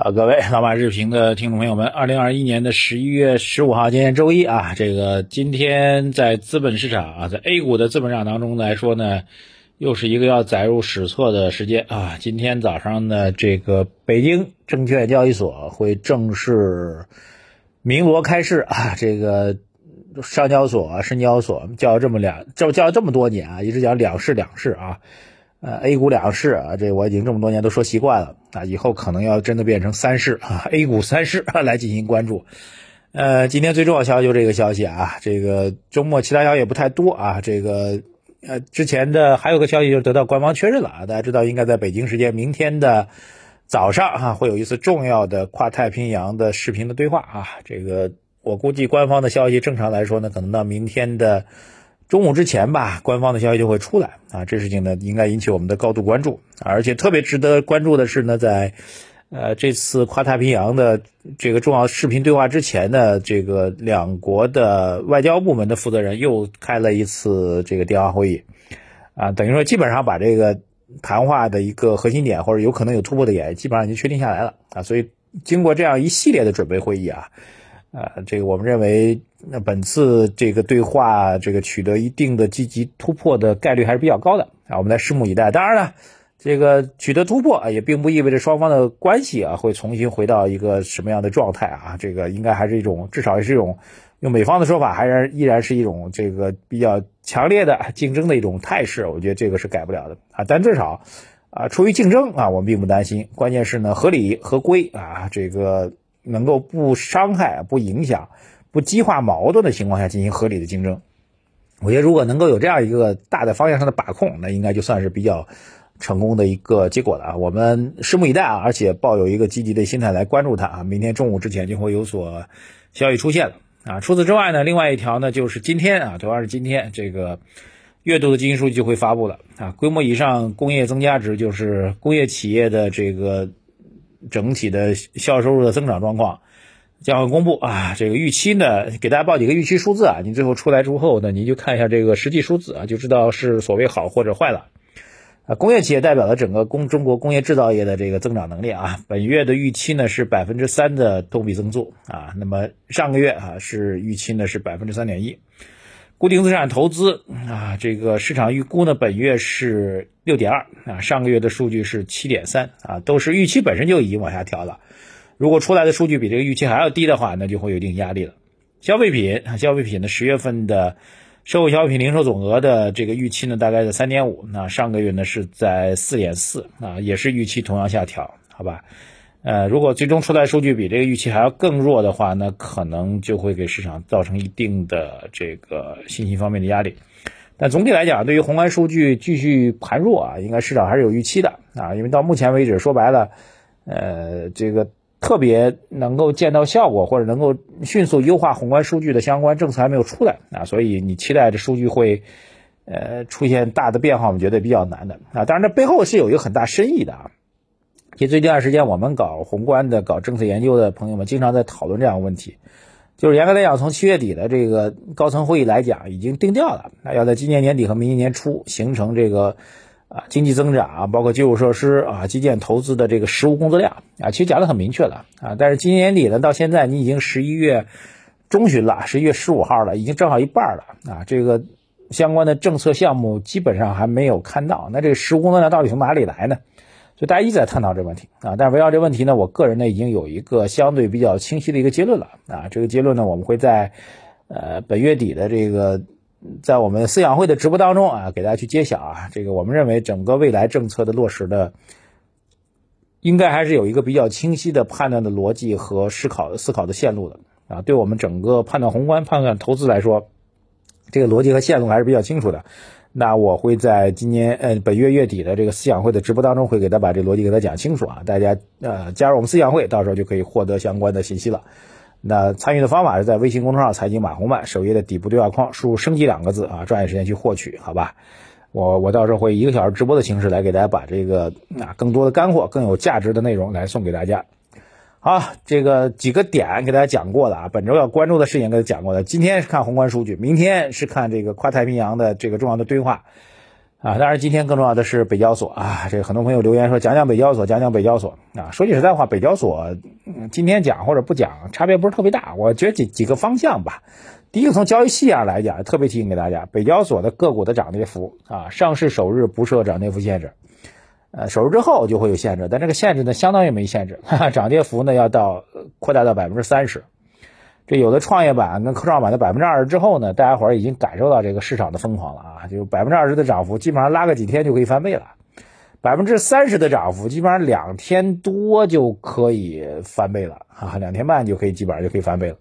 好，各位老马日评的听众朋友们，二零二一年的十一月十五号，今天周一啊，这个今天在资本市场啊，在 A 股的资本市场当中来说呢，又是一个要载入史册的时间啊。今天早上呢，这个北京证券交易所会正式鸣锣开市啊，这个上交所、深交所叫这么两叫叫这么多年啊，一直讲两市两市啊。呃，A 股两市啊，这我已经这么多年都说习惯了啊，以后可能要真的变成三市啊，A 股三市来进行关注。呃，今天最重要消息就这个消息啊，这个周末其他消息也不太多啊，这个呃之前的还有个消息就是得到官方确认了啊，大家知道应该在北京时间明天的早上啊，会有一次重要的跨太平洋的视频的对话啊，这个我估计官方的消息正常来说呢，可能到明天的。中午之前吧，官方的消息就会出来啊，这事情呢应该引起我们的高度关注，而且特别值得关注的是呢，在呃这次跨太平洋的这个重要视频对话之前呢，这个两国的外交部门的负责人又开了一次这个电话会议，啊，等于说基本上把这个谈话的一个核心点或者有可能有突破的点基本上已经确定下来了啊，所以经过这样一系列的准备会议啊。呃，这个我们认为，那本次这个对话，这个取得一定的积极突破的概率还是比较高的啊，我们来拭目以待。当然了，这个取得突破啊，也并不意味着双方的关系啊会重新回到一个什么样的状态啊，这个应该还是一种，至少也是一种，用美方的说法，还是依然是一种这个比较强烈的 竞争的一种态势。我觉得这个是改不了的啊，但至少啊，出于竞争啊，我们并不担心。关键是呢，合理合规啊，这个。能够不伤害、不影响、不激化矛盾的情况下进行合理的竞争，我觉得如果能够有这样一个大的方向上的把控，那应该就算是比较成功的一个结果了啊！我们拭目以待啊，而且抱有一个积极的心态来关注它啊！明天中午之前就会有所消息出现了啊！除此之外呢，另外一条呢就是今天啊，主要是今天这个月度的经济数据就会发布了啊！规模以上工业增加值就是工业企业的这个。整体的销售收入的增长状况将会公布啊，这个预期呢，给大家报几个预期数字啊，你最后出来之后呢，你就看一下这个实际数字啊，就知道是所谓好或者坏了啊。工业企业代表了整个工中国工业制造业的这个增长能力啊，本月的预期呢是百分之三的同比增速啊，那么上个月啊是预期呢是百分之三点一。固定资产投资啊，这个市场预估呢，本月是六点二啊，上个月的数据是七点三啊，都是预期本身就已经往下调了。如果出来的数据比这个预期还要低的话，那就会有一定压力了。消费品，消费品的十月份的社会消费品零售总额的这个预期呢，大概在三点五，那上个月呢是在四点四啊，也是预期同样下调，好吧？呃，如果最终出来数据比这个预期还要更弱的话，那可能就会给市场造成一定的这个信心方面的压力。但总体来讲，对于宏观数据继续盘弱啊，应该市场还是有预期的啊。因为到目前为止，说白了，呃，这个特别能够见到效果或者能够迅速优化宏观数据的相关政策还没有出来啊，所以你期待这数据会呃出现大的变化，我们觉得比较难的啊。当然，这背后是有一个很大深意的啊。其实最近一段时间，我们搞宏观的、搞政策研究的朋友们，经常在讨论这样问题。就是严格来讲，从七月底的这个高层会议来讲，已经定调了，那要在今年年底和明年年初形成这个啊经济增长啊，包括基础设施啊基建投资的这个实物工作量啊，其实讲的很明确了啊。但是今年年底呢，到现在你已经十一月中旬了，十一月十五号了，已经正好一半了啊。这个相关的政策项目基本上还没有看到，那这个实物工作量到底从哪里来呢？所以大家一直在探讨这个问题啊，但是围绕这个问题呢，我个人呢已经有一个相对比较清晰的一个结论了啊。这个结论呢，我们会在呃本月底的这个在我们思想会的直播当中啊，给大家去揭晓啊。这个我们认为整个未来政策的落实的，应该还是有一个比较清晰的判断的逻辑和思考思考的线路的啊。对我们整个判断宏观、判断投资来说，这个逻辑和线路还是比较清楚的。那我会在今年呃本月月底的这个思想会的直播当中，会给他把这逻辑给他讲清楚啊。大家呃加入我们思想会，到时候就可以获得相关的信息了。那参与的方法是在微信公众号“财经马红漫”首页的底部对话框输入“升级”两个字啊，抓紧时间去获取，好吧？我我到时候会以一个小时直播的形式来给大家把这个啊更多的干货、更有价值的内容来送给大家。好，这个几个点给大家讲过了啊，本周要关注的事情给大家讲过了。今天是看宏观数据，明天是看这个跨太平洋的这个重要的对话。啊，当然今天更重要的是北交所啊，这个很多朋友留言说讲讲北交所，讲讲北交所啊。说句实在话，北交所今天讲或者不讲，差别不是特别大。我觉得几几个方向吧。第一个从交易细上来讲，特别提醒给大家，北交所的个股的涨跌幅啊，上市首日不设涨跌幅限制，呃，首日之后就会有限制，但这个限制呢，相当于没限制，涨跌幅呢要到扩大到百分之三十。这有的创业板跟科创板的百分之二十之后呢，大家伙儿已经感受到这个市场的疯狂了啊！就百分之二十的涨幅，基本上拉个几天就可以翻倍了；百分之三十的涨幅，基本上两天多就可以翻倍了啊，两天半就可以基本上就可以翻倍了。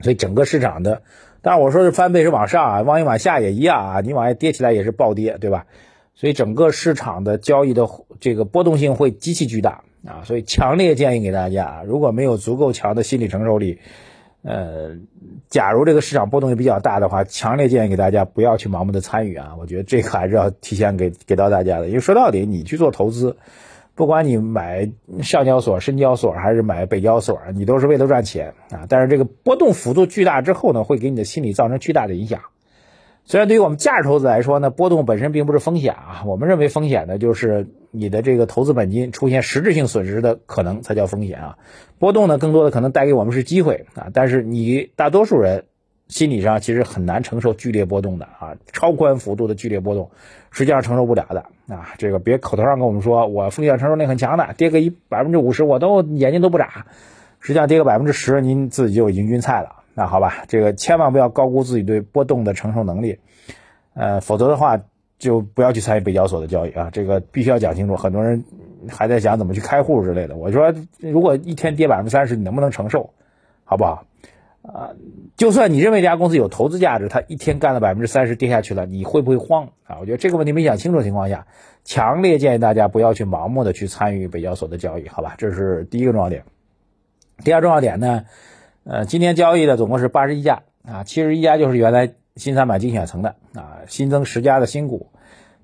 所以整个市场的，当然我说是翻倍是往上啊，往一往下也一样啊，你往下跌起来也是暴跌，对吧？所以整个市场的交易的这个波动性会极其巨大啊！所以强烈建议给大家，如果没有足够强的心理承受力。呃，假如这个市场波动也比较大的话，强烈建议给大家不要去盲目的参与啊！我觉得这个还是要提前给给到大家的，因为说到底，你去做投资，不管你买上交所、深交所还是买北交所，你都是为了赚钱啊！但是这个波动幅度巨大之后呢，会给你的心理造成巨大的影响。虽然对于我们价值投资来说呢，波动本身并不是风险啊，我们认为风险呢就是你的这个投资本金出现实质性损失的可能才叫风险啊。波动呢更多的可能带给我们是机会啊，但是你大多数人心理上其实很难承受剧烈波动的啊，超宽幅度的剧烈波动实际上承受不了的啊。这个别口头上跟我们说我风险承受力很强的，跌个一百分之五十我都眼睛都不眨，实际上跌个百分之十您自己就已经晕菜了。那好吧，这个千万不要高估自己对波动的承受能力，呃，否则的话就不要去参与北交所的交易啊。这个必须要讲清楚。很多人还在想怎么去开户之类的。我说，如果一天跌百分之三十，你能不能承受？好不好？啊，就算你认为这家公司有投资价值，它一天干了百分之三十跌下去了，你会不会慌啊？我觉得这个问题没想清楚的情况下，强烈建议大家不要去盲目的去参与北交所的交易，好吧？这是第一个重要点。第二重要点呢？呃，今天交易的总共是八十一家啊，七十一家就是原来新三板精选层的啊，新增十家的新股，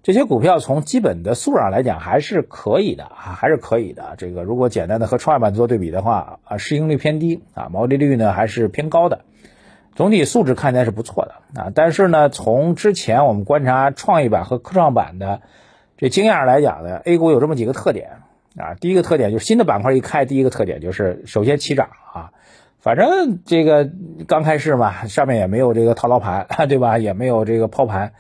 这些股票从基本的素质上来讲还是可以的啊，还是可以的。这个如果简单的和创业板做对比的话啊，市盈率偏低啊，毛利率呢还是偏高的，总体素质看起来是不错的啊。但是呢，从之前我们观察创业板和科创板的这经验上来讲呢，A 股有这么几个特点啊，第一个特点就是新的板块一开，第一个特点就是首先起涨啊。反正这个刚开市嘛，上面也没有这个套牢盘，对吧？也没有这个抛盘，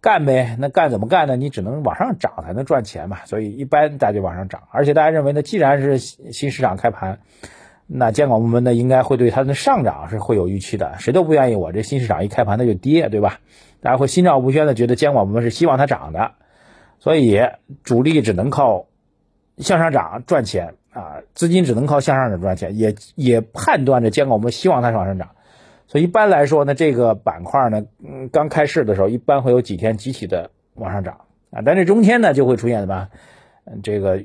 干呗。那干怎么干呢？你只能往上涨才能赚钱嘛。所以一般大家就往上涨。而且大家认为呢，既然是新市场开盘，那监管部门呢应该会对它的上涨是会有预期的。谁都不愿意我这新市场一开盘它就跌，对吧？大家会心照不宣的觉得监管部门是希望它涨的，所以主力只能靠向上涨赚钱。啊，资金只能靠向上涨赚钱，也也判断着监管部门希望它是往上涨，所以一般来说呢，这个板块呢，嗯，刚开市的时候一般会有几天集体的往上涨啊，但这中间呢就会出现什么，嗯，这个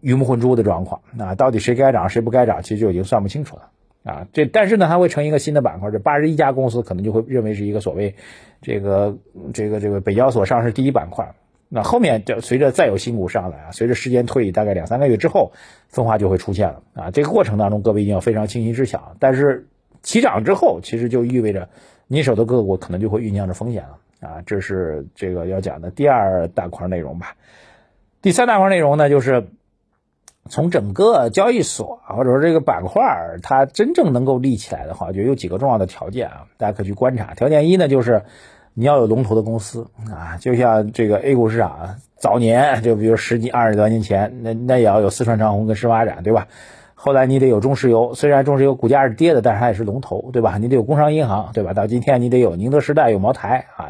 鱼目混珠的状况啊，到底谁该涨谁不该涨，其实就已经算不清楚了啊，这但是呢，它会成一个新的板块，这八十一家公司可能就会认为是一个所谓这个这个这个北交所上市第一板块。那后面就随着再有新股上来啊，随着时间推移，大概两三个月之后，分化就会出现了啊。这个过程当中，各位一定要非常清晰知晓。但是起涨之后，其实就意味着你手的个股可能就会酝酿着风险了啊。这是这个要讲的第二大块内容吧。第三大块内容呢，就是从整个交易所或者说这个板块它真正能够立起来的话，就有几个重要的条件啊，大家可以去观察。条件一呢，就是。你要有龙头的公司啊，就像这个 A 股市场早年，就比如十几、二十多年前，那那也要有四川长虹跟深发展，对吧？后来你得有中石油，虽然中石油股价是跌的，但是它也是龙头，对吧？你得有工商银行，对吧？到今天你得有宁德时代、有茅台啊，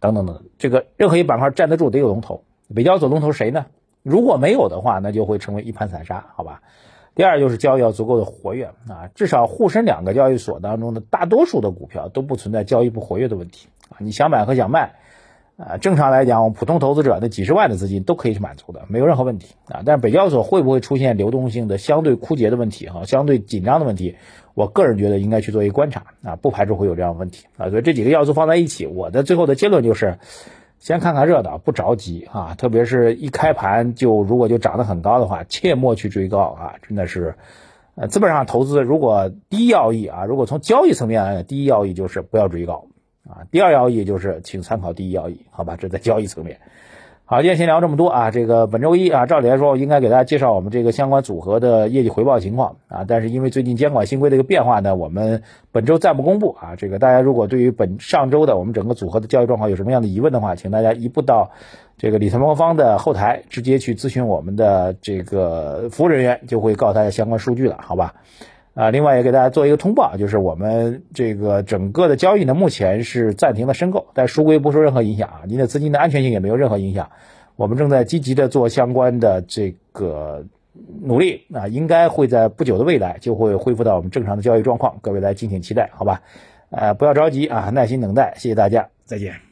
等等等，这个任何一板块站得住，得有龙头。北交所龙头谁呢？如果没有的话，那就会成为一盘散沙，好吧？第二就是交易要足够的活跃啊，至少沪深两个交易所当中的大多数的股票都不存在交易不活跃的问题。你想买和想卖，啊，正常来讲，普通投资者那几十万的资金都可以去满足的，没有任何问题啊。但是北交所会不会出现流动性的相对枯竭的问题哈，相对紧张的问题？我个人觉得应该去做一个观察啊，不排除会有这样的问题啊。所以这几个要素放在一起，我的最后的结论就是。先看看热闹，不着急啊！特别是一开盘就如果就涨得很高的话，切莫去追高啊！真的是，呃，资本上投资如果第一要义啊，如果从交易层面来讲，第一要义就是不要追高啊。第二要义就是请参考第一要义，好吧？这在交易层面。好，今天先聊这么多啊。这个本周一啊，照理来说我应该给大家介绍我们这个相关组合的业绩回报情况啊，但是因为最近监管新规的一个变化呢，我们本周暂不公布啊。这个大家如果对于本上周的我们整个组合的交易状况有什么样的疑问的话，请大家移步到这个理财魔方的后台，直接去咨询我们的这个服务人员，就会告诉大家相关数据了，好吧？啊，另外也给大家做一个通报，就是我们这个整个的交易呢，目前是暂停了申购，但赎回不受任何影响啊，您的资金的安全性也没有任何影响。我们正在积极的做相关的这个努力啊，应该会在不久的未来就会恢复到我们正常的交易状况，各位来敬请期待，好吧？呃，不要着急啊，耐心等待，谢谢大家，再见。